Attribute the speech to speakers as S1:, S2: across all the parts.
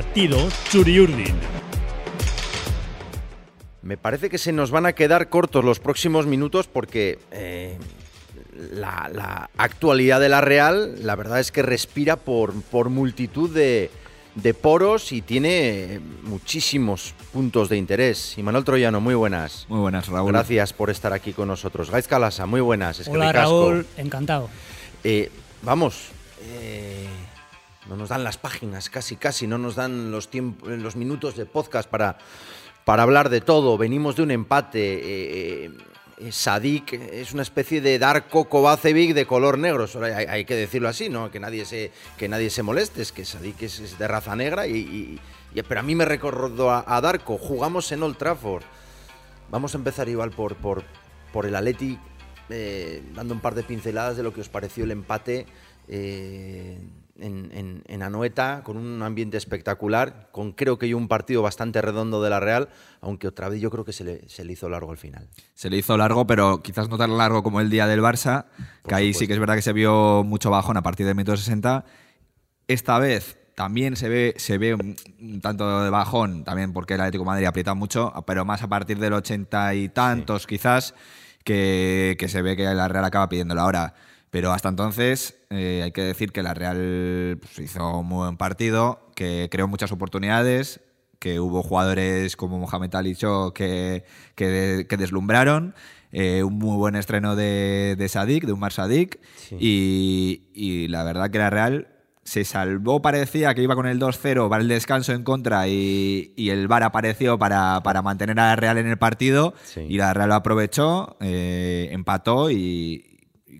S1: Partido Churiurdin.
S2: Me parece que se nos van a quedar cortos los próximos minutos porque eh, la, la actualidad de la Real, la verdad es que respira por, por multitud de, de poros y tiene muchísimos puntos de interés. Y Manuel Troyano, muy buenas.
S3: Muy buenas, Raúl.
S2: Gracias por estar aquí con nosotros. Gaiz Calasa, muy buenas. Es que
S4: Hola
S2: ricasco.
S4: Raúl, encantado.
S2: Eh, vamos, eh, no nos dan las páginas, casi, casi, no nos dan los, tiemp- los minutos de podcast para, para hablar de todo. Venimos de un empate. eh, eh, Sadik es una especie de Darko Kovacevic de color negro, hay, hay que decirlo así, ¿no? Que nadie se, que nadie se moleste, es que Sadik es, de raza negra, y- pero a mí me recordó a, a Darko. Jugamos en Old Trafford. Vamos a empezar igual por, por, por el Atleti, eh, dando un par de pinceladas de lo que os pareció el empate eh, en, en- en Anoeta, con un ambiente espectacular, con creo que yo un partido bastante redondo de la Real, aunque otra vez yo creo que se le, se le hizo largo al final.
S3: Se le hizo largo, pero quizás no tan largo como el día del Barça,
S2: Por
S3: que ahí sí que es verdad que se vio mucho bajón a partir del minuto 60. Esta vez también se ve, se ve un, un tanto de bajón, también porque el Atlético de Madrid aprieta mucho, pero más a partir del 80 y tantos quizás, que, que se ve que la Real acaba pidiéndolo ahora. Pero hasta entonces eh, hay que decir que la Real pues, hizo un muy buen partido, que creó muchas oportunidades, que hubo jugadores como Mohamed Ali Cho que, que, que deslumbraron. eh, un muy buen estreno de, de Sadik, de Umar Sadik.
S2: Sí.
S3: Y, y la verdad que la Real se salvó, parecía que iba con el 2-0 para el descanso en contra y, y el VAR apareció para, para mantener a la Real en el partido.
S2: Sí.
S3: Y la Real lo aprovechó, eh, empató y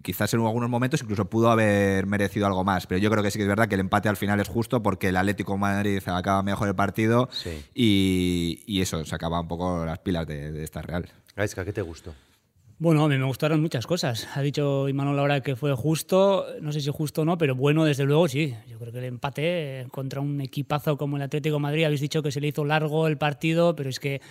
S3: quizás en algunos momentos incluso pudo haber merecido algo más. Pero yo creo que sí que es verdad que el empate al final es justo porque el Atlético de Madrid acaba mejor el partido
S2: Sí.
S3: y, y eso, se acaba un poco las pilas de, de esta Real.
S2: Gaisca, ¿qué te gustó?
S4: Bueno, a mí me gustaron muchas cosas. Ha dicho Imanol ahora que fue justo, no sé si justo o no, pero bueno, desde luego sí. Yo creo que el empate contra un equipazo como el Atlético de Madrid, habéis dicho que se le hizo largo el partido, pero es que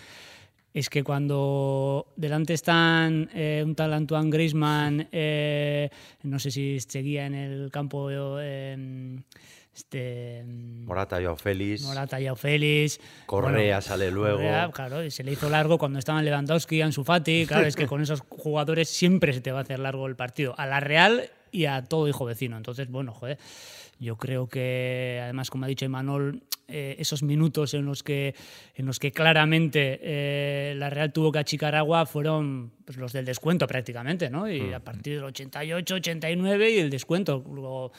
S4: es que cuando delante están eh, un tal Antoine Griezmann, eh, no sé si seguía en el campo eh, este
S2: Morata, Joao Félix,
S4: Morata, Yao Félix.
S2: Correa sale luego.
S4: Correa, claro, y se le hizo largo cuando estaban Lewandowski, Ansu Fati. Claro, es que con esos jugadores siempre se te va a hacer largo el partido. A la Real y a todo hijo vecino. Entonces, bueno, joder, yo creo que, además, como ha dicho Imanol, eh, esos minutos en los que, en los que claramente eh, la Real tuvo que achicar agua fueron pues, los del descuento prácticamente, ¿no? Y a partir del 88, 89 y el descuento. Luego,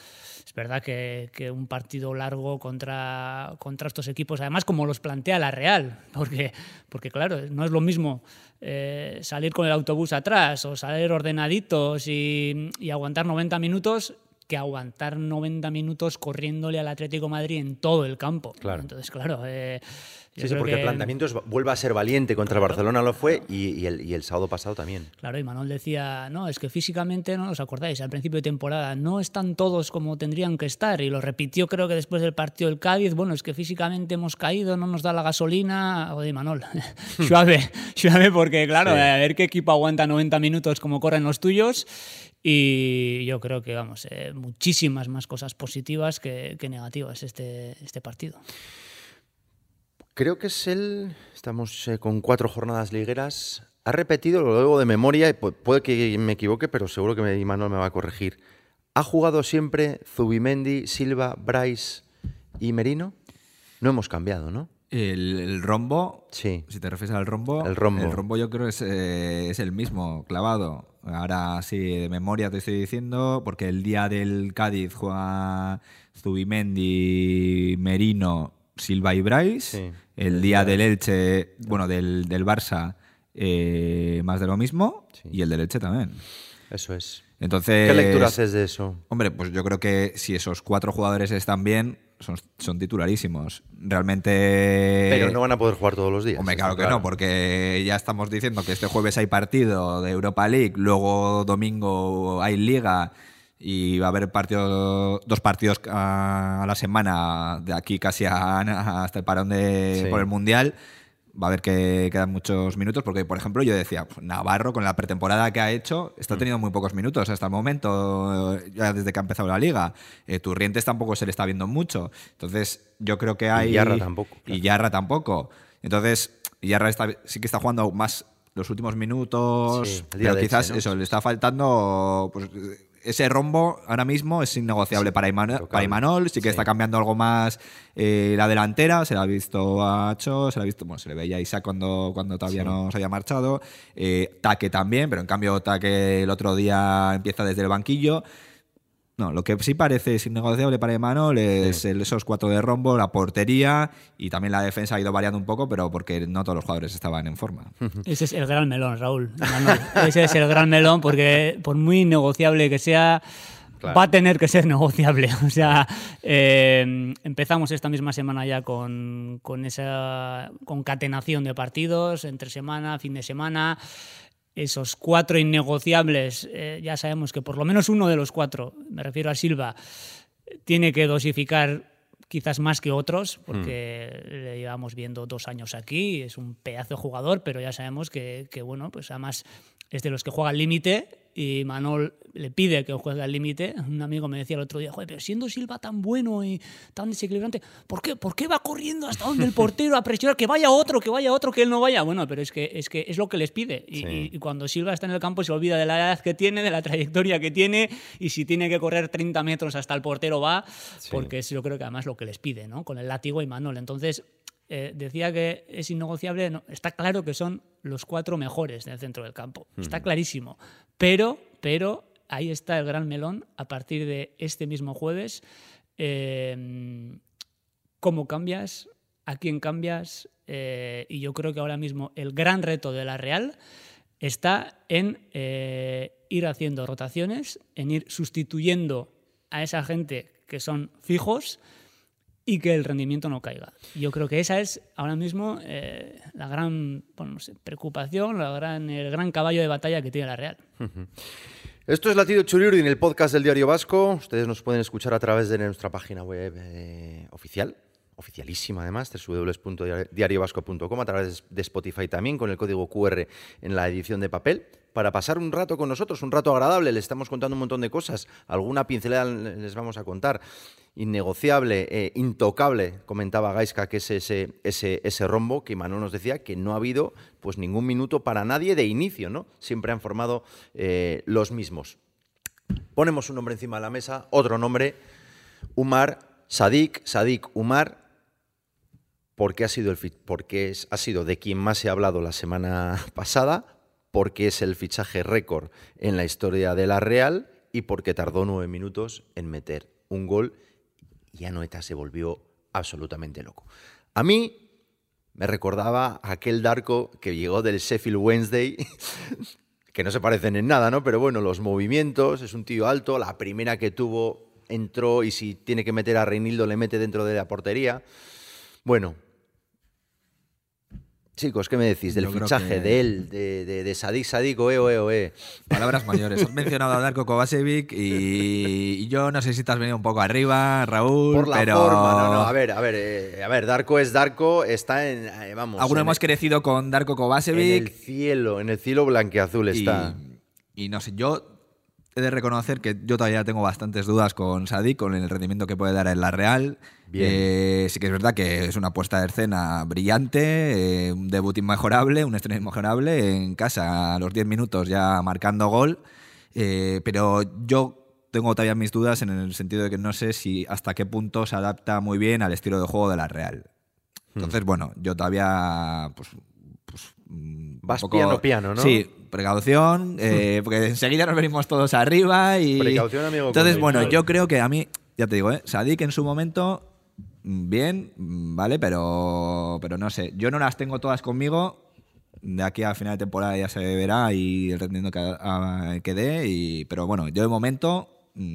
S4: es verdad que, que un partido largo contra, contra estos equipos, además como los plantea la Real, porque, porque claro, no es lo mismo eh, salir con el autobús atrás o salir ordenaditos y, y aguantar 90 minutos que aguantar 90 minutos corriéndole al Atlético Madrid en todo el campo.
S2: Claro.
S4: Entonces, claro, eh,
S2: Sí, sí, porque el
S4: que-
S2: planteamiento es, vuelve a ser valiente contra el Barcelona lo fue y, y el, y el sábado pasado también.
S4: Claro, y Manuel decía, no, es que físicamente, no os acordáis, al principio de temporada, no están todos como tendrían que estar. Y lo repitió creo que después del partido del Cádiz, bueno, es que físicamente hemos caído, no nos da la gasolina. Joder, Manuel, suave, suave, porque claro,
S2: Sí.
S4: a ver qué equipo aguanta 90 minutos como corren los tuyos. Y yo creo que, vamos, eh, muchísimas más cosas positivas que, que negativas este, este partido.
S2: Creo que es el. Estamos eh, con cuatro jornadas ligueras. Ha repetido, lo digo de memoria, y pu- puede que me equivoque, pero seguro que me, Imanol me va a corregir. ¿Ha jugado siempre Zubimendi, Silva, Bryce y Merino? No hemos cambiado, ¿no?
S3: El, el rombo,
S2: Sí.
S3: si te refieres al rombo,
S2: El rombo.
S3: yo creo que es, eh, es el mismo, clavado. Ahora sí, de memoria te estoy diciendo, porque el día del Cádiz juega Zubimendi, Merino, Silva y Bryce.
S2: Sí.
S3: El día del Elche, bueno, del, del Barça, eh, más de lo mismo.
S2: Sí.
S3: Y el del Elche también.
S2: Eso es.
S3: Entonces,
S2: ¿Qué lectura haces de eso?
S3: Hombre, pues yo creo que si esos cuatro jugadores están bien, son, son titularísimos. Realmente.
S2: Pero no van a poder jugar todos los días.
S3: Hombre, claro que no, porque ya estamos diciendo que este jueves hay partido de Europa League, luego domingo hay Liga y va a haber partido, dos partidos a, a la semana de aquí casi a- hasta el parón de,
S2: Sí.
S3: por el Mundial. Va a haber que quedan muchos minutos, porque, por ejemplo, yo decía, pues, Navarro, con la pretemporada que ha hecho, está teniendo muy pocos minutos hasta el momento, ya desde que ha empezado la liga. Eh, Turrientes tampoco se le está viendo mucho. Entonces, yo creo que hay.
S2: Y Yarra tampoco.
S3: Y Yarra tampoco. Entonces, Yarra está, sí que está jugando más los últimos minutos,
S2: Sí,
S3: pero quizás eso, le está faltando. Pues, ese rombo ahora mismo es innegociable para, Imanol, para Imanol, sí que
S2: Sí.
S3: está cambiando algo más eh, la delantera, se la ha visto a Cho, se la ha visto, bueno, se le veía a Isaac cuando, cuando todavía no se había marchado, eh, Taque también, pero en cambio Taque el otro día empieza desde el banquillo. No, lo que sí parece es innegociable para Imanol es el- esos cuatro de rombo, la portería y también la defensa ha ido variando un poco, pero porque no todos los jugadores estaban en forma.
S4: Ese es el gran melón, Raúl. Ese es el gran melón porque por muy negociable que sea,
S2: Claro.
S4: va a tener que ser negociable. O sea, eh, empezamos esta misma semana ya con, con esa concatenación de partidos entre semana, fin de semana. Esos cuatro innegociables, eh, ya sabemos que por lo menos uno de los cuatro, me refiero a Silva, tiene que dosificar quizás más que otros, porque le llevamos viendo dos años aquí, es un pedazo de jugador, pero ya sabemos que, que, bueno, pues además es de los que juega al límite y Manol le pide que juegue al límite. Un amigo me decía el otro día, joder, pero siendo Silva tan bueno y tan desequilibrante, ¿por qué, ¿por qué va corriendo hasta donde el portero a presionar que vaya otro, que vaya otro, que él no vaya? Bueno, pero es que es, que es lo que les pide. Y,
S2: Sí.
S4: y- y cuando Silva está en el campo se olvida de la edad que tiene, de la trayectoria que tiene y si tiene que correr 30 metros hasta el portero va, porque es yo creo que además lo que les pide, ¿no? Con el látigo y Manol. Entonces, eh, decía que es innegociable, no, está claro que son los cuatro mejores del centro del campo, está clarísimo, pero, pero ahí está el gran melón a partir de este mismo jueves. eh, ¿Cómo cambias? ¿A quién cambias? Eh, y yo creo que ahora mismo el gran reto de la Real está en eh, ir haciendo rotaciones, en ir sustituyendo a esa gente que son fijos y que el rendimiento no caiga. Yo creo que esa es ahora mismo eh, la gran preocupación, la gran, el gran caballo de batalla que tiene la Real.
S2: Esto es Latido Churiurdin, el podcast del Diario Vasco. Ustedes nos pueden escuchar a través de nuestra página web eh, oficial, oficialísima además, www.diariovasco.com, a través de Spotify también, con el código QR en la edición de papel, para pasar un rato con nosotros, un rato agradable. Les estamos contando un montón de cosas, alguna pincelada les vamos a contar. Innegociable, eh, intocable, comentaba Gaiska, que es ese, ese, ese rombo que Manuel nos decía que no ha habido pues ningún minuto para nadie de inicio, ¿no? Siempre han formado eh, los mismos. Ponemos un nombre encima de la mesa, otro nombre, Umar Sadik, Sadik Umar, porque ha sido, el, porque es- ha sido de quien más se ha hablado la semana pasada, porque es el fichaje récord en la historia de la Real y porque tardó nueve minutos en meter un gol y Anoeta se volvió absolutamente loco. A mí me recordaba aquel Darko que llegó del Sheffield Wednesday, que no se parecen en nada, ¿no? Pero bueno, los movimientos, es un tío alto, la primera que tuvo entró y si tiene que meter a Reinildo le mete dentro de la portería. Bueno, chicos, ¿qué me decís del
S3: Yo
S2: fichaje
S3: que-
S2: de él, de, de, de Sadik Sadik, oe, oe, oe?
S3: Palabras mayores. Has mencionado a Darko Kovacevic y, y yo no sé si te has venido un poco arriba, Raúl,
S2: Por la
S3: pero
S2: forma, no, no, a ver, a ver, eh, a ver, Darko es Darko, está en, eh, vamos,
S3: algunos hemos crecido con Darko
S2: en el
S3: Kovacevic
S2: cielo, en el cielo blanqueazul
S3: y,
S2: está.
S3: y no sé, yo he de reconocer que yo todavía tengo bastantes dudas con Sadik, con el rendimiento que puede dar en la Real.
S2: Bien.
S3: Eh, sí que es verdad que es una puesta de escena brillante, eh, un debut inmejorable, un estreno inmejorable, en casa a los 10 minutos ya marcando gol, eh, pero yo tengo todavía mis dudas en el sentido de que no sé si hasta qué punto se adapta muy bien al estilo de juego de la Real. Entonces, bueno, yo todavía pues, pues, mm, un
S2: Vas
S3: poco-
S2: piano, piano, ¿no?
S3: Sí, precaución, eh, porque enseguida nos venimos todos arriba y...
S2: Precaución, amigo,
S3: Entonces, bueno, yo creo que a mí, ya te digo, ¿eh? Sadik en su momento, mm, bien, mm, ¿vale? Pero, pero no sé, yo no las tengo todas conmigo. De aquí a final de temporada ya se verá y el rendimiento que, a- que dé. Y, pero bueno, yo de momento,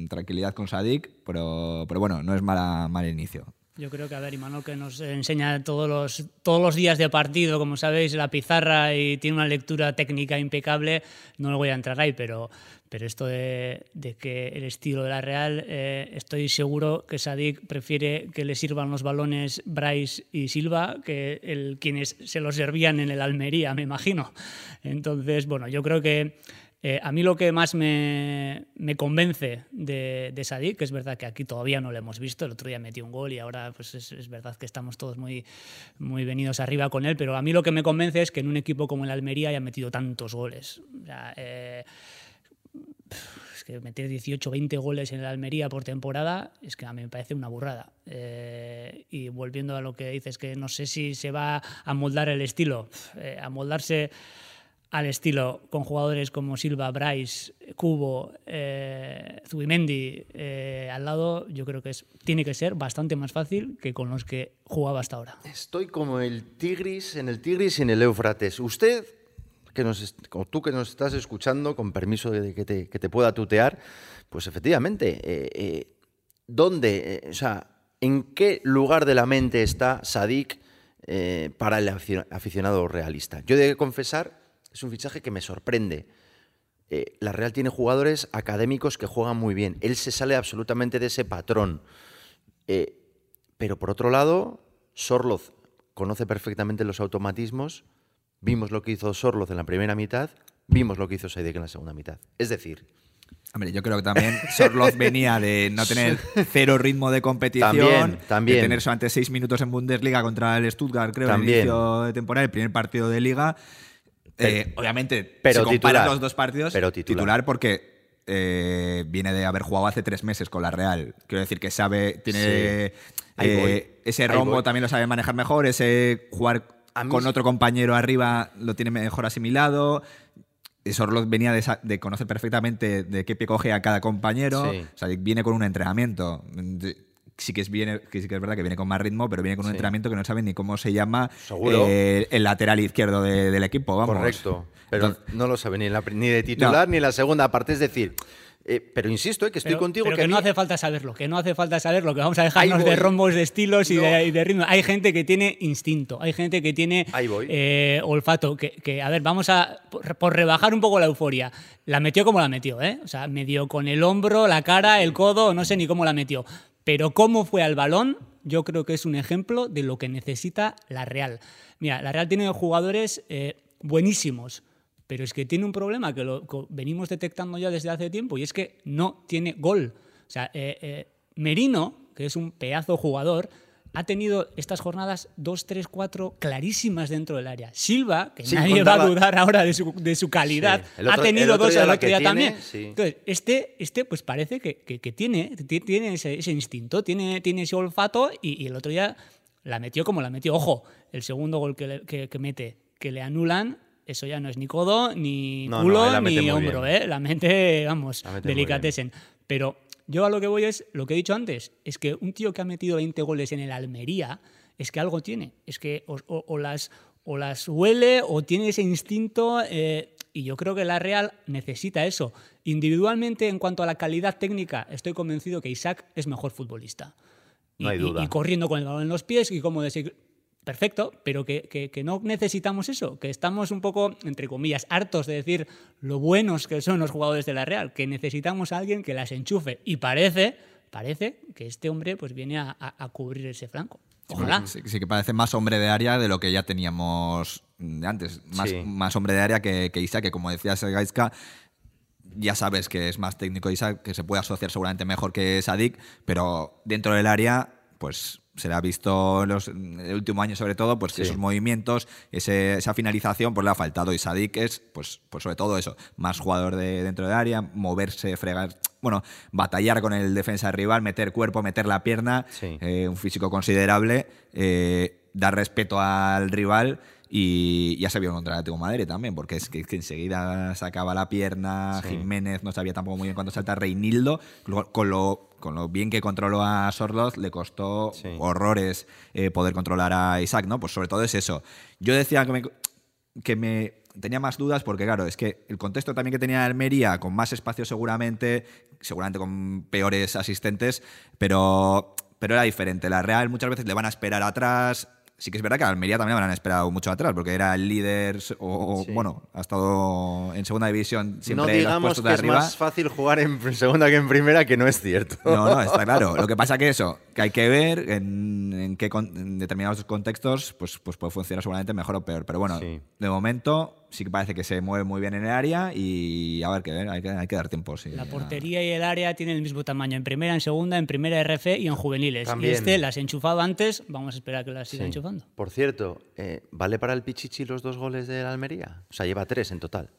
S3: tranquilidad con Sadik, pero, pero bueno, no es mala, mal inicio.
S4: Yo creo que, a ver, Imanol que nos enseña todos los, todos los días de partido, como sabéis, la pizarra y tiene una lectura técnica impecable, no lo voy a entrar ahí, pero, pero esto de, que el estilo de la Real, eh, estoy seguro que Sadik prefiere que le sirvan los balones Bryce y Silva que el, quienes se los servían en el Almería, me imagino. Entonces, bueno, yo creo que eh, a mí lo que más me, convence de, de, que es verdad que aquí todavía no lo hemos visto, el otro día metió un gol y ahora pues es, verdad que estamos todos muy, muy venidos arriba con él, pero a mí lo que me convence es que en un equipo como el Almería haya metido tantos goles. Eh, es que meter 18 20 goles en el Almería por temporada es que a mí me parece una burrada. Eh, y volviendo a lo que dices, que no sé si se va a moldar el estilo, a moldarse al estilo con jugadores como Silva, Bryce, Cubo, eh, Zubimendi eh, al lado, yo creo que es, tiene que ser bastante más fácil que con los que jugaba hasta ahora.
S2: Estoy como el Tigris, en el Tigris y en el Éufrates. Usted, que nos, como tú que nos estás escuchando, con permiso de que te, pueda tutear, pues efectivamente, eh, ¿dónde, o sea, en qué lugar de la mente está Sadik para el aficionado realista? Yo he de confesar es un fichaje que me sorprende. Eh, la Real tiene jugadores académicos que juegan muy bien. Él se sale absolutamente de ese patrón. Eh, pero por otro lado, Sorloz conoce perfectamente los automatismos. Vimos lo que hizo Sorloz en la primera mitad, vimos lo que hizo Seidek en la segunda mitad. Es decir,
S3: Hombre, yo creo que también Sorloz venía de no tener cero ritmo de competición,
S2: también,
S3: de tener solamente seis minutos en Bundesliga contra el Stuttgart, creo, en el inicio de temporada, el primer partido de liga. Eh, obviamente,
S2: pero
S3: si
S2: titular,
S3: los dos partidos,
S2: pero
S3: titular. porque eh, viene de haber jugado hace tres meses con la Real. Quiero decir que sabe, tiene eh, ese rombo también lo sabe manejar mejor, ese jugar con otro compañero arriba lo tiene mejor asimilado. Sorloz venía de, conocer perfectamente de qué pie coge a cada compañero. O sea, viene con un entrenamiento sí que es, viene, que sí que es verdad que viene con más ritmo, pero viene con un entrenamiento que no sabe ni cómo se llama eh, el lateral izquierdo del equipo. Vamos.
S2: Correcto. Pero no lo sabe ni, ni de titular ni en la segunda parte. Es decir, eh, pero insisto, eh, que estoy contigo.
S4: Pero que, no hace falta saberlo, que no hace falta saberlo, que vamos a dejarnos de rombos de estilos y, de, ritmo. Hay gente que tiene instinto, hay gente que tiene olfato. Que, a ver, vamos a, por, rebajar un poco la euforia, la metió como la metió, ¿eh? O sea, medio con el hombro, la cara, el codo, no sé ni cómo la metió. Pero cómo fue al balón, yo creo que es un ejemplo de lo que necesita la Real. Mira, la Real tiene jugadores eh, buenísimos, pero es que tiene un problema que lo venimos detectando ya desde hace tiempo y es que no tiene gol. O sea, eh, eh, Merino, que es un pedazo jugador, ha tenido estas jornadas 2, 3, 4 clarísimas dentro del área. Silva, que nadie va a dudar ahora de su, de su calidad, ha tenido dos el otro día también. Entonces, este, este pues parece que, que, tiene, tiene ese, instinto, tiene, tiene ese olfato y, el otro día la metió como la metió. Ojo, el segundo gol que, que, mete, que le anulan, eso ya no es ni codo, ni culo, ni hombro, ¿eh? La mente, vamos, delicatesen. Pero yo a lo que voy es, lo que he dicho antes, es que un tío que ha metido 20 goles en el Almería, es que algo tiene, es que o, las, o las huele o tiene ese instinto, eh, y yo creo que la Real necesita eso. Individualmente, en cuanto a la calidad técnica, estoy convencido que Isaac es mejor futbolista.
S2: No hay duda.
S4: Y, corriendo con el balón en los pies y como perfecto, pero que, no necesitamos eso, que estamos un poco, entre comillas, hartos de decir lo buenos que son los jugadores de la Real, que necesitamos a alguien que las enchufe. Y parece, parece que este hombre pues viene a, cubrir ese flanco. Ojalá.
S3: Sí, que parece más hombre de área de lo que ya teníamos antes. Más, más hombre de área que, que Isaac, que como decía Sergaiska, ya sabes que es más técnico Isaac, que se puede asociar seguramente mejor que Sadik, pero dentro del área, pues se le ha visto en, el último año sobre todo, pues esos movimientos, esa finalización, pues le ha faltado. Y Sadik es, pues, pues sobre todo eso, más jugador de dentro de área, moverse, fregar, bueno, batallar con el defensa rival, meter cuerpo, meter la pierna, eh, un físico considerable, eh, dar respeto al rival y ya se vio contra el Atlético Madrid también, porque es que, enseguida sacaba la pierna, Jiménez no sabía tampoco muy bien cuándo salta, Reinildo, con lo, con lo bien que controló a Sorloz, le costó horrores eh, poder controlar a Isaac, ¿no? Pues sobre todo es eso. Yo decía que me, que me tenía más dudas porque, claro, es que el contexto también que tenía Almería, con más espacio seguramente, seguramente con peores asistentes, pero pero era diferente. La Real muchas veces le van a esperar atrás, sí que es verdad que a Almería también han esperado mucho atrás, porque era el líder, o, bueno, ha estado en segunda división siempre
S2: no digamos que es
S3: arriba.
S2: más fácil jugar en segunda que en primera, que no es cierto.
S3: No, no, está claro. Lo que pasa que eso, que hay que ver en, en qué con- en determinados contextos pues, pues puede funcionar seguramente mejor o peor. Pero bueno,
S2: Sí.
S3: de momento sí que parece que se mueve muy bien en el área y a ver, que ver, hay que, hay que dar tiempo. Sí,
S4: La
S3: a-
S4: portería y el área tienen el mismo tamaño en primera, en segunda, en primera RF y en juveniles.
S2: También.
S4: Y este las he enchufado antes, vamos a esperar a que las siga
S2: Sí.
S4: enchufando.
S2: Por cierto, eh, ¿vale para el Pichichi los dos goles de la Almería? O sea, lleva tres en total.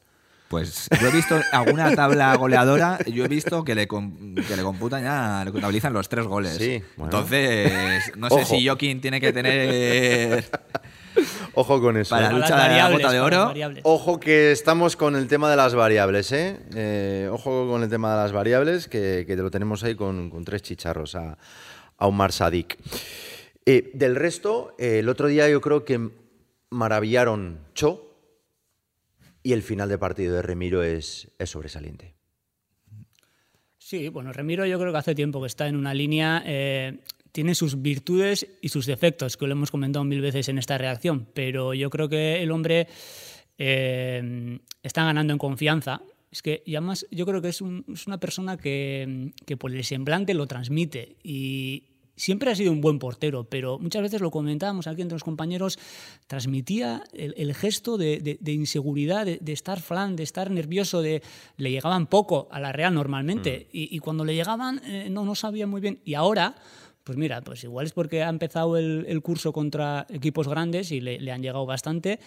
S3: Pues yo he visto alguna tabla goleadora, yo he visto que le, que le computan ya, le contabilizan los tres goles.
S2: Sí, bueno.
S3: Entonces, no sé
S2: Ojo.
S3: si Joaquín tiene que tener
S2: Ojo con eso.
S3: Para
S2: ¿eh?
S3: la de bota de oro.
S2: Ojo que estamos con el tema de las variables, ¿eh? Eh, ojo con el tema de las variables, que, que te lo tenemos ahí con, con tres chicharros a, a Omar Sadik. Eh, del resto, eh, el otro día yo creo que maravillaron Cho y el final de partido de Remiro es, es sobresaliente.
S4: Sí, bueno, Remiro yo creo que hace tiempo que está en una línea, eh, tiene sus virtudes y sus defectos, que lo hemos comentado mil veces en esta reacción, pero yo creo que el hombre eh, está ganando en confianza. Es que, y además, yo creo que es una persona que, que por el semblante lo transmite y siempre ha sido un buen portero, pero muchas veces lo comentábamos aquí entre los compañeros, transmitía el, el gesto de, de- de inseguridad, de, de estar flan, de estar nervioso, de le llegaban poco a la Real normalmente y, y cuando le llegaban eh, no, no sabía muy bien. Y ahora, pues mira, pues igual es porque ha empezado el, el curso contra equipos grandes y le, le han llegado bastante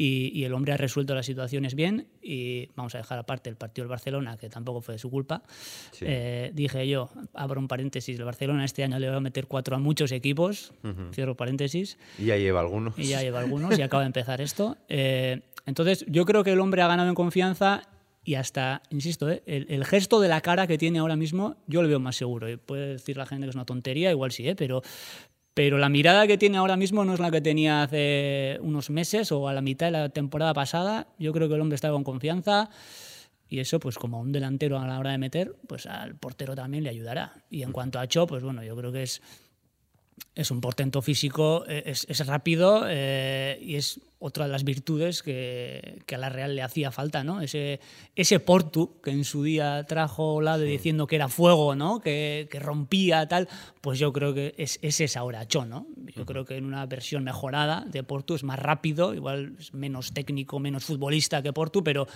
S4: y, y el hombre ha resuelto las situaciones bien y vamos a dejar aparte el partido del Barcelona, que tampoco fue de su culpa.
S2: Sí.
S4: Eh, dije yo, abro un paréntesis, el Barcelona este año le va a meter cuatro a muchos equipos, cierro paréntesis,
S2: Y ya lleva algunos.
S4: y ya lleva algunos y acaba de empezar esto. Eh, entonces, yo creo que el hombre ha ganado en confianza y hasta, insisto, eh, el, el gesto de la cara que tiene ahora mismo, yo lo veo más seguro. Y puede decir la gente que es una tontería, igual sí, ¿eh? pero, pero la mirada que tiene ahora mismo no es la que tenía hace unos meses o a la mitad de la temporada pasada. Yo creo que el hombre está con confianza. Y eso, pues como un delantero a la hora de meter, pues al portero también le ayudará. Y en cuanto a Cho, pues bueno, yo creo que es, es un portento físico, es, es rápido eh, y es otra de las virtudes que, que a la Real le hacía falta, ¿no? Ese, ese Portu que en su día trajo Lade diciendo que era fuego, ¿no? Que, que rompía, tal, pues yo creo que es, es ahora Cho, ¿no? Yo creo que en una versión mejorada de Portu es más rápido, igual es menos técnico, menos futbolista que Portu, pero,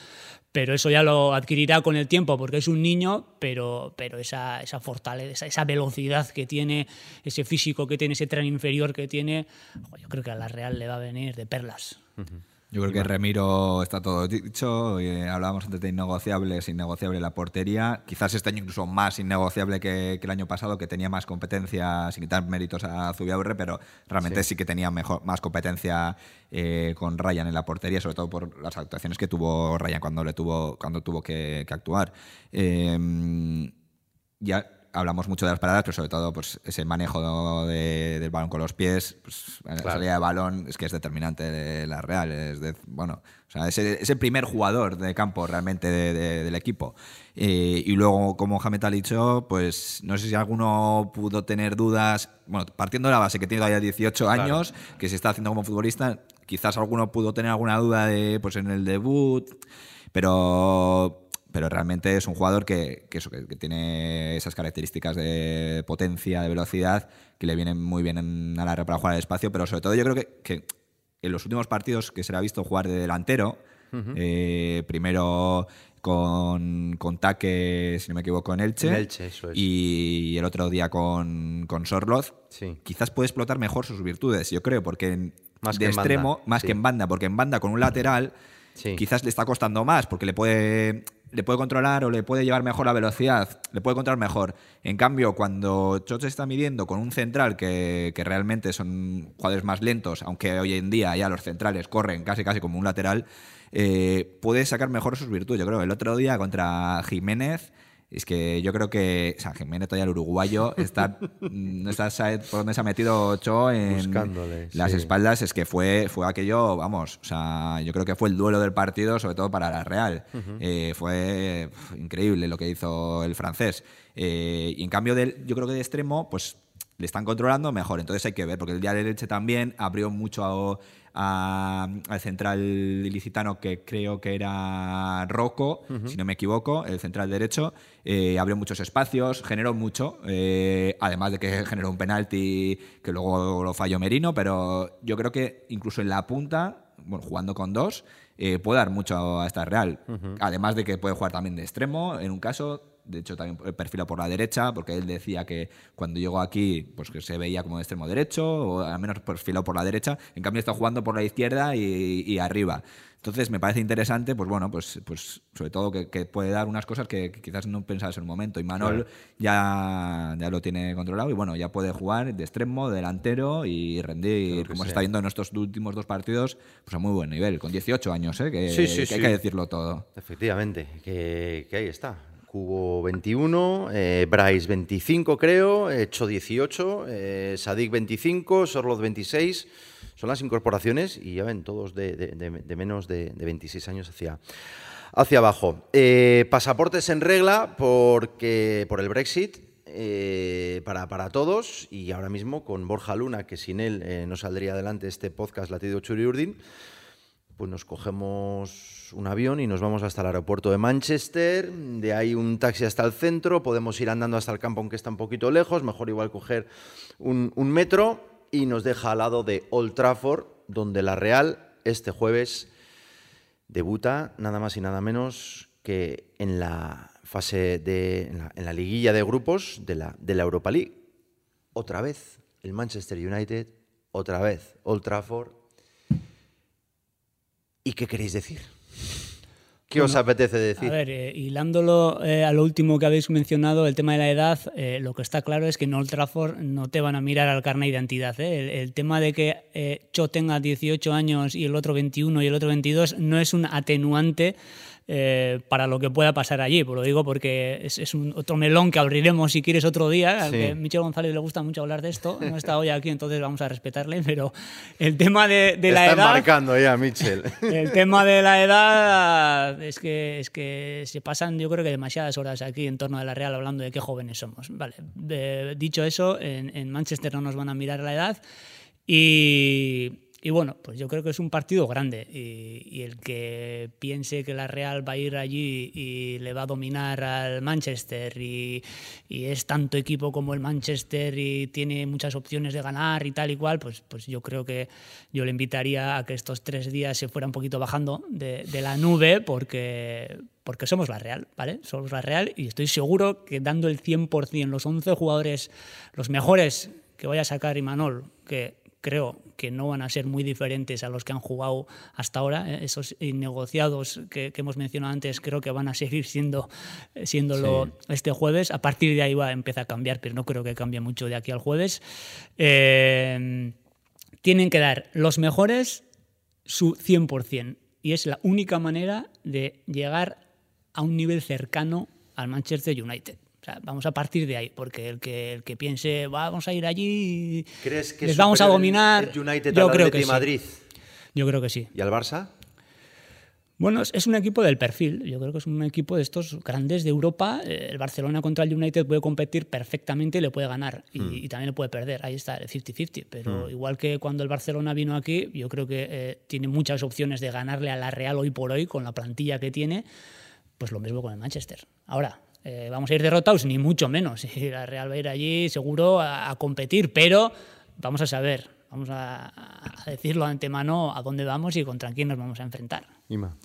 S4: pero eso ya lo adquirirá con el tiempo porque es un niño, pero, pero esa, esa fortaleza, esa, esa velocidad que tiene, ese físico que tiene, ese tren inferior que tiene, yo creo que a la Real le va a venir de perlas.
S3: Yo creo que Remiro está todo dicho. eh, hablábamos antes de innegociables, innegociable la portería. Quizás este año incluso más innegociable que, que el año pasado, que tenía más competencia, sin quitar méritos a Zubiaurre, pero realmente sí, que tenía mejor, más competencia eh, con Ryan en la portería, sobre todo por las actuaciones que tuvo Ryan cuando, le tuvo, cuando tuvo que, que actuar. Eh, ya hablamos mucho de las paradas, pero sobre todo pues, ese manejo de- del balón con los pies, pues, la
S2: Claro.
S3: salida de balón es que es determinante de la Real. Es de, bueno, o sea, es, el, es el primer jugador de campo realmente de- de- del equipo. Eh, y luego, como Jamet ha dicho, pues no sé si alguno pudo tener dudas, bueno, partiendo de la base que tiene todavía 18
S2: Claro.
S3: años, que se está haciendo como futbolista, quizás alguno pudo tener alguna duda de, pues, en el debut, pero pero realmente es un jugador que, que eso, que, que tiene esas características de potencia, de velocidad, que le vienen muy bien en- a la para jugar al espacio, pero sobre todo yo creo que, que en los últimos partidos que se le ha visto jugar de delantero, eh, primero con, con Taque, si no me equivoco, en Elche,
S2: En Elche, eso es.
S3: y el otro día con, con Sorloz,
S2: Sí.
S3: quizás puede explotar mejor sus virtudes, yo creo, porque en-
S2: Más
S3: de
S2: banda,
S3: extremo, más
S2: sí.
S3: que en banda, porque en banda con un lateral
S2: Sí.
S3: quizás le está costando más, porque le puede, le puede controlar o le puede llevar mejor la velocidad, le puede controlar mejor. En cambio, cuando Choch se está midiendo con un central que, que realmente son jugadores más lentos, aunque hoy en día ya los centrales corren casi casi como un lateral, eh, puede sacar mejor sus virtudes. Yo creo el otro día contra Jiménez. Es que yo creo que o sea, Jiménez, todavía el uruguayo, está, no está sabe por dónde se ha metido Ocho en
S2: Buscándole,
S3: las
S2: sí.
S3: espaldas. Es que fue, fue aquello, vamos, o sea, yo creo que fue el duelo del partido, sobre todo para la Real. Eh, fue increíble lo que hizo el francés. Eh, y en cambio, del, yo creo que de extremo, pues le están controlando, mejor. Entonces hay que ver, porque el día de leche también abrió mucho a- al central ilicitano, que creo que era Rocco, si no me equivoco, el central derecho. eh, abrió muchos espacios, generó mucho, eh, además de que generó un penalti que luego lo falló Merino, pero yo creo que incluso en la punta, bueno, jugando con dos, eh, puede dar mucho a esta Real. Además de que puede jugar también de extremo, en un caso, de hecho también perfila por la derecha, porque él decía que cuando llegó aquí, pues que se veía como de extremo derecho, o al menos perfilado por la derecha, en cambio está jugando por la izquierda y, y arriba. Entonces me parece interesante, pues bueno, pues, pues sobre todo que, que puede dar unas cosas que, que quizás no pensabas en un momento. Y Manol ya, ya lo tiene controlado y bueno, ya puede jugar de extremo, delantero y rendir, como se está viendo en estos últimos dos partidos, pues a muy buen nivel, con 18 años, ¿eh? que,
S2: Sí, sí,
S3: que
S2: sí.
S3: hay que decirlo todo.
S2: Efectivamente, que ahí está. Cubo 21, eh, Bryce 25 creo, Hecho 18, eh, Sadik 25, Sorloz 26. Son las incorporaciones y ya ven, todos de, menos de, de 26 años hacia, hacia abajo. Eh, pasaportes en regla porque, por el Brexit. eh, para, para todos y ahora mismo con Borja Luna, que sin él eh, no saldría adelante este podcast Latido Churi Urdin, pues nos cogemos un avión y nos vamos hasta el aeropuerto de Manchester, de ahí un taxi hasta el centro, podemos ir andando hasta el campo aunque está un poquito lejos, mejor igual coger un, metro y nos deja al lado de Old Trafford, donde la Real este jueves debuta nada más y nada menos que en la fase de en la, en la liguilla de grupos de la, de la Europa League. Otra vez el Manchester United, otra vez Old Trafford. ¿Y qué queréis decir? ¿Qué os apetece decir?
S4: A ver, eh, hilándolo eh, a lo último que habéis mencionado, el tema de la edad, eh, lo que está claro es que en Old Trafford no te van a mirar al carnet de identidad. ¿eh? El, el tema de que eh, Cho tenga 18 años y el otro 21 y el otro 22 no es un atenuante eh, para lo que pueda pasar allí. Pues lo digo porque es, es un otro melón que abriremos si quieres otro día.
S2: Sí.
S4: A Michel González le gusta mucho hablar de esto. No está hoy aquí, entonces vamos a respetarle. Pero el tema de, de la
S2: Está
S4: edad.
S2: embarcando ya, Mitchell.
S4: El tema de la edad es que, es que se pasan, yo creo que demasiadas horas aquí en torno de la Real hablando de qué jóvenes somos. Vale, de- dicho eso, en, en Manchester no nos van a mirar la edad y, y bueno, pues yo creo que es un partido grande y, y el que piense que la Real va a ir allí y le va a dominar al Manchester y, y es tanto equipo como el Manchester y tiene muchas opciones de ganar y tal y cual, pues, pues yo creo que yo le invitaría a que estos tres días se fuera un poquito bajando de, de la nube porque, porque somos la Real, ¿vale? Somos la Real y estoy seguro que dando el 100% los 11 jugadores, los mejores que vaya a sacar Imanol, que creo que no van a ser muy diferentes a los que han jugado hasta ahora. ¿eh? Esos innegociados que, que hemos mencionado antes creo que van a seguir siendo eh, siéndolo este jueves. A partir de ahí va a empezar a cambiar, pero no creo que cambie mucho de aquí al jueves. Eh, tienen que dar los mejores su 100%. Y es la única manera de llegar a un nivel cercano al Manchester United. O sea, vamos a partir de ahí, porque el que, el que piense, "Va, vamos a ir allí
S2: ¿Crees que
S4: les
S2: es
S4: vamos a dominar,
S2: el United
S4: yo
S2: al
S4: creo que sí.
S2: Madrid
S4: Yo creo que sí.
S2: y al Barça?
S4: Bueno, es, un equipo del perfil. Yo creo que es un equipo de estos grandes de Europa. Eh, El Barcelona contra el United puede competir perfectamente y le puede ganar. Y,
S2: Hmm.
S4: y también le puede perder. Ahí está, el 50-50. Pero igual que cuando el Barcelona vino aquí, yo creo que eh, tiene muchas opciones de ganarle a la Real hoy por hoy con la plantilla que tiene. Pues lo mismo con el Manchester. Ahora, eh, vamos a ir derrotados, ni mucho menos. Y la Real va a ir allí seguro a, a competir, pero vamos a saber, vamos a, a decirlo de antemano a dónde vamos y contra quién nos vamos a enfrentar.
S2: Ima.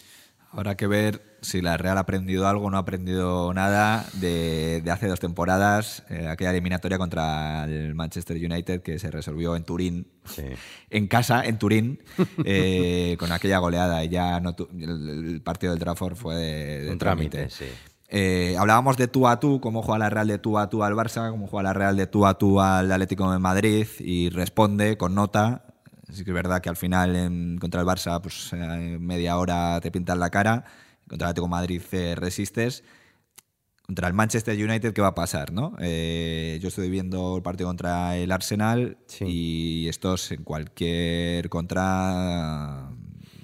S3: Habrá que ver si la Real ha aprendido algo o no ha aprendido nada de, de hace dos temporadas, eh, aquella eliminatoria contra el Manchester United que se resolvió en Turín,
S2: Sí.
S3: en casa, en Turín, eh, con aquella goleada. Y ya no tu- el, el partido del Trafford fue de, de
S2: Un
S3: trámite.
S2: trámite, sí.
S3: Eh, hablábamos de tú a tú, cómo juega la Real de tú a tú al Barça, cómo juega la Real de tú a tú al Atlético de Madrid y responde con nota. Sí que es verdad que al final en- contra el Barça, pues eh, media hora te pintan la cara, contra el Atlético de Madrid eh, resistes. Contra el Manchester United, ¿qué va a pasar? ¿no? Eh, yo estoy viendo el partido contra el Arsenal
S2: Sí.
S3: y estos en cualquier contra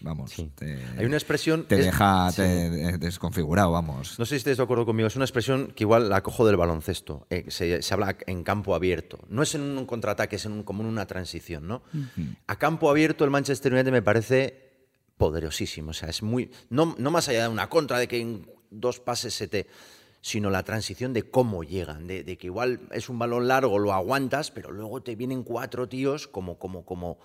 S3: vamos. te-
S2: Hay una expresión.
S3: Te
S2: es-
S3: deja
S2: sí.
S3: te- desconfigurado, vamos.
S2: No sé si estáis de acuerdo conmigo, es una expresión que igual la cojo del baloncesto. eh, se, se habla en campo abierto. No es en un contraataque, es en un- como en una transición, ¿no? A campo abierto el Manchester United me parece poderosísimo. O sea, es muy. No, no más allá de una contra, de que en dos pases se te. sino la transición de cómo llegan, de, de que igual es un balón largo, lo aguantas, pero luego te vienen cuatro tíos como, como, como,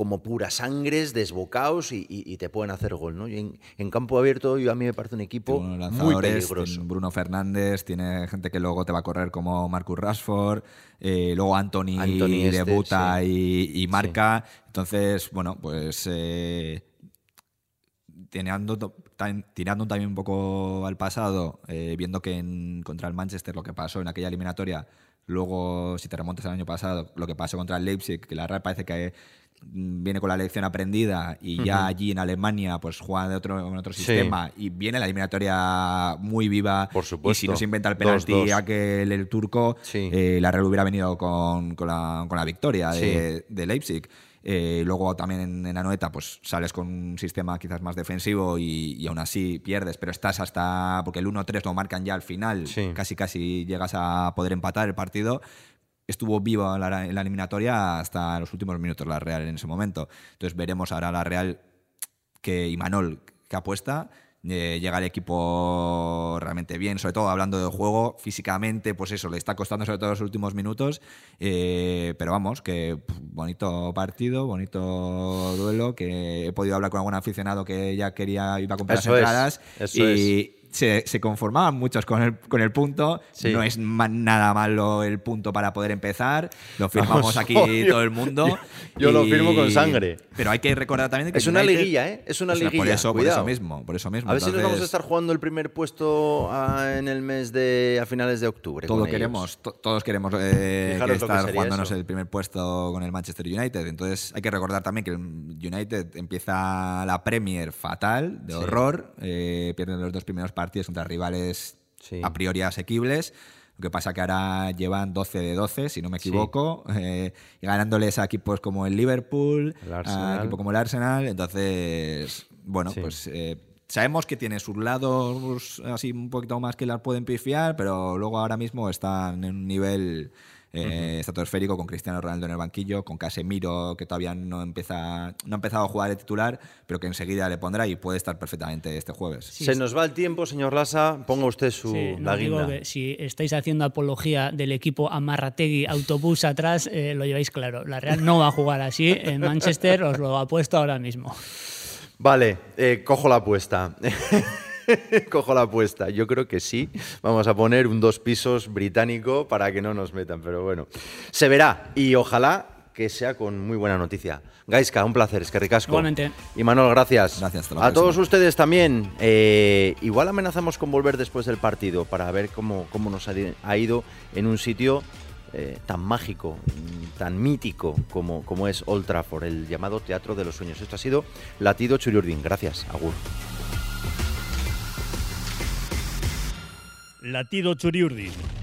S2: como puras sangres, desbocados y, y- y te pueden hacer gol, ¿no? Y en, en campo abierto yo a mí me parece un equipo muy peligroso.
S3: Bruno Fernández, tiene gente que luego te va a correr como Marcus Rashford, eh, luego Anthony,
S2: Anthony este,
S3: debuta
S2: sí.
S3: y, y marca. Entonces, bueno, pues eh, tirando, también un poco al pasado, eh, viendo que en- contra el Manchester lo que pasó en aquella eliminatoria, luego si te remontas al año pasado, lo que pasó contra el Leipzig, que la Real parece que viene con la lección aprendida y ya allí en Alemania pues juega de otro, en otro
S2: Sí.
S3: sistema y viene la eliminatoria muy viva
S2: Por supuesto.
S3: y si no se inventa el
S2: Dos,
S3: penalti
S2: dos.
S3: aquel el turco
S2: Sí.
S3: eh, la Real hubiera venido con, con la, con la victoria de, de Leipzig Eh, luego también en, en la noeta pues sales con un sistema quizás más defensivo y, y aún así pierdes pero estás hasta porque el 1-3 lo marcan ya al final casi casi llegas a poder empatar el partido estuvo viva la, en la eliminatoria hasta los últimos minutos la Real en ese momento. Entonces veremos ahora la Real que Imanol que apuesta. eh, llega el equipo realmente bien, sobre todo hablando de juego, físicamente, pues eso, le está costando sobre todo los últimos minutos, eh, pero vamos, que bonito partido, bonito duelo, que he podido hablar con algún aficionado que ya quería, iba a comprar
S2: Eso
S3: las
S2: es,
S3: entradas
S2: eso
S3: y se, se conformaban muchos con el, con el punto,
S2: Sí.
S3: no es nada malo el punto para poder empezar, lo firmamos
S2: Vamos,
S3: aquí todo el mundo.
S2: yo- yo lo firmo con sangre.
S3: Pero hay que recordar también que
S2: Es una liguilla, ¿eh? Es una
S3: sea, Por
S2: liguilla,
S3: eso, por eso mismo, por eso mismo.
S2: A ver si nos vamos a estar jugando el primer puesto ah, en el mes de a finales de octubre.
S3: todo queremos, to- todos queremos eh, que
S2: que
S3: estar jugándonos
S2: eso.
S3: el primer puesto con el Manchester United. Entonces hay que recordar también que el United empieza la Premier fatal, de
S2: Sí.
S3: horror. eh, pierden los dos primeros partidos contra rivales
S2: Sí.
S3: a priori asequibles. Lo que pasa que ahora llevan 12 de 12, si no me
S2: Sí.
S3: equivoco, eh, y ganándoles a equipos como el Liverpool,
S2: El
S3: a
S2: Arsenal.
S3: equipo como el Arsenal. Entonces, bueno,
S2: Sí.
S3: pues eh, sabemos que tiene sus lados así un poquito más que las pueden pifiar, pero luego ahora mismo están en un nivel eh, estratosférico con Cristiano Ronaldo en el banquillo, con Casemiro que todavía no empieza no ha empezado a jugar de titular, pero que enseguida le pondrá y puede estar perfectamente este jueves.
S4: Sí,
S2: Se
S4: es-
S2: nos va el tiempo, señor Lasa. Ponga usted su
S4: Sí, no,
S2: la
S4: digo
S2: guinda.
S4: que si estáis haciendo apología del equipo Amarrategui autobús atrás, eh, lo lleváis claro. La Real no va a jugar así en Manchester, os lo apuesto ahora mismo.
S2: Vale, eh, cojo la apuesta. cojo la apuesta. Yo creo que sí. Vamos a poner un dos pisos británico para que no nos metan, pero bueno. Se verá y ojalá que sea con muy buena noticia. Gaiska, un placer, es que ricasco.
S4: Igualmente.
S2: Y Manuel, gracias.
S3: Gracias, hasta la
S2: A
S3: próxima.
S2: todos ustedes también. eh, igual amenazamos con volver después del partido para ver cómo, cómo nos ha ido en un sitio eh, tan mágico, tan mítico como, como es Old Trafford, el llamado Teatro de los Sueños. Esto ha sido Latido Churiurdin. Gracias, Agur.
S1: Latido Churiurdin.